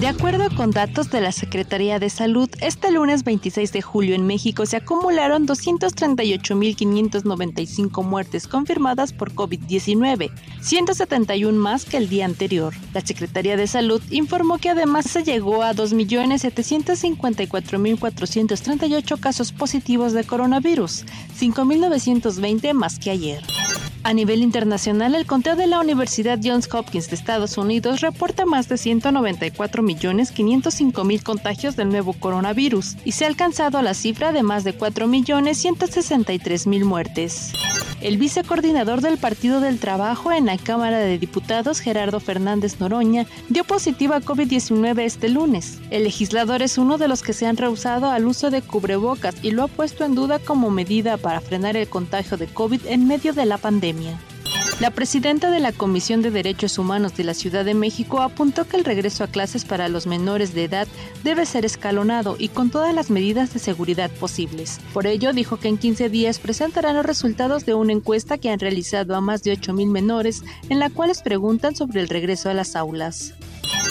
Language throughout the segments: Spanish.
De acuerdo con datos de la Secretaría de Salud, este lunes 26 de julio en México se acumularon 238.595 muertes confirmadas por COVID-19, 171 más que el día anterior. La Secretaría de Salud informó que además se llegó a 2.754.438 casos positivos de coronavirus, 5.920 más que ayer. A nivel internacional, el conteo de la Universidad Johns Hopkins de Estados Unidos reporta más de 194.505.000 contagios del nuevo coronavirus y se ha alcanzado la cifra de más de 4.163.000 muertes. El vicecoordinador del Partido del Trabajo en la Cámara de Diputados, Gerardo Fernández Noroña, dio positiva a COVID-19 este lunes. El legislador es uno de los que se han rehusado al uso de cubrebocas y lo ha puesto en duda como medida para frenar el contagio de COVID en medio de la pandemia. La presidenta de la Comisión de Derechos Humanos de la Ciudad de México apuntó que el regreso a clases para los menores de edad debe ser escalonado y con todas las medidas de seguridad posibles. Por ello, dijo que en 15 días presentarán los resultados de una encuesta que han realizado a más de 8.000 menores en la cual les preguntan sobre el regreso a las aulas.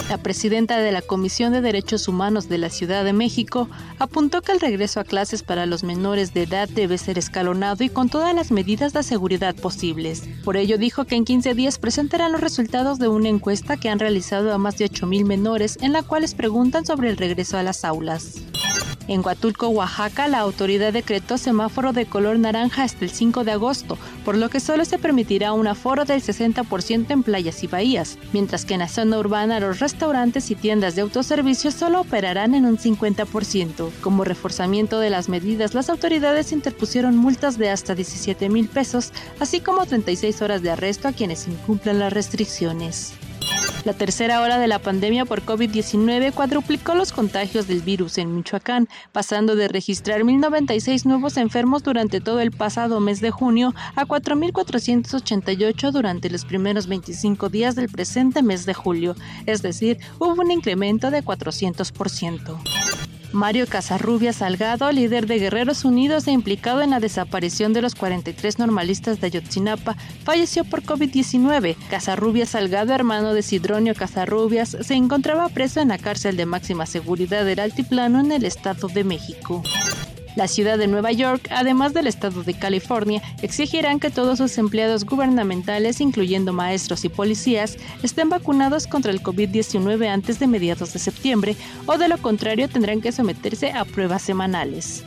La presidenta de la Comisión de Derechos Humanos de la Ciudad de México apuntó que el regreso a clases para los menores de edad debe ser escalonado y con todas las medidas de seguridad posibles. Por ello dijo que en 15 días presentarán los resultados de una encuesta que han realizado a más de 8.000 menores en la cual les preguntan sobre el regreso a las aulas. En Huatulco, Oaxaca, la autoridad decretó semáforo de color naranja hasta el 5 de agosto, por lo que solo se permitirá un aforo del 60% en playas y bahías, mientras que en la zona urbana los restaurantes y tiendas de autoservicio solo operarán en un 50%. Como reforzamiento de las medidas, las autoridades interpusieron multas de hasta 17 mil pesos, así como 36 horas de arresto a quienes incumplan las restricciones. La tercera hora de la pandemia por COVID-19 cuadruplicó los contagios del virus en Michoacán, pasando de registrar 1.096 nuevos enfermos durante todo el pasado mes de junio a 4.488 durante los primeros 25 días del presente mes de julio, es decir, hubo un incremento de 400%. Mario Casarrubias Salgado, líder de Guerreros Unidos e implicado en la desaparición de los 43 normalistas de Ayotzinapa, falleció por COVID-19. Casarrubias Salgado, hermano de Sidronio Casarrubias, se encontraba preso en la cárcel de máxima seguridad del Altiplano en el Estado de México. La ciudad de Nueva York, además del estado de California, exigirán que todos sus empleados gubernamentales, incluyendo maestros y policías, estén vacunados contra el COVID-19 antes de mediados de septiembre, o de lo contrario tendrán que someterse a pruebas semanales.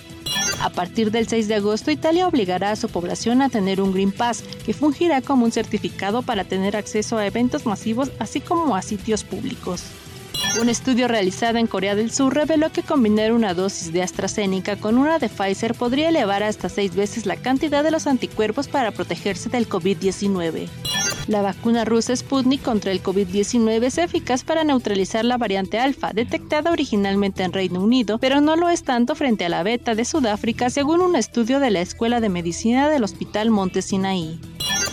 A partir del 6 de agosto, Italia obligará a su población a tener un Green Pass, que fungirá como un certificado para tener acceso a eventos masivos, así como a sitios públicos. Un estudio realizado en Corea del Sur reveló que combinar una dosis de AstraZeneca con una de Pfizer podría elevar hasta seis veces la cantidad de los anticuerpos para protegerse del COVID-19. La vacuna rusa Sputnik contra el COVID-19 es eficaz para neutralizar la variante alfa, detectada originalmente en Reino Unido, pero no lo es tanto frente a la beta de Sudáfrica, según un estudio de la Escuela de Medicina del Hospital Monte Sinaí.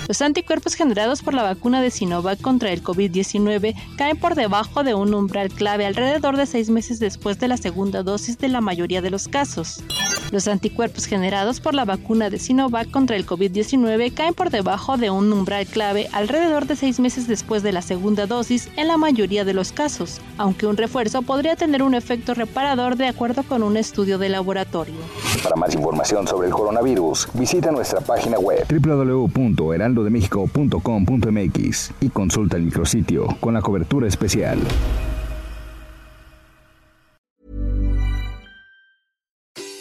Los anticuerpos generados por la vacuna de Sinovac contra el COVID-19 caen por debajo de un umbral clave alrededor de seis meses después de la segunda dosis de la mayoría de los casos. Los anticuerpos generados por la vacuna de Sinovac contra el COVID-19 caen por debajo de un umbral clave alrededor de seis meses después de la segunda dosis en la mayoría de los casos, aunque un refuerzo podría tener un efecto reparador de acuerdo con un estudio de laboratorio. Para más información sobre el coronavirus, visita nuestra página web www.heraldodemexico.com.mx y consulta el micrositio con la cobertura especial.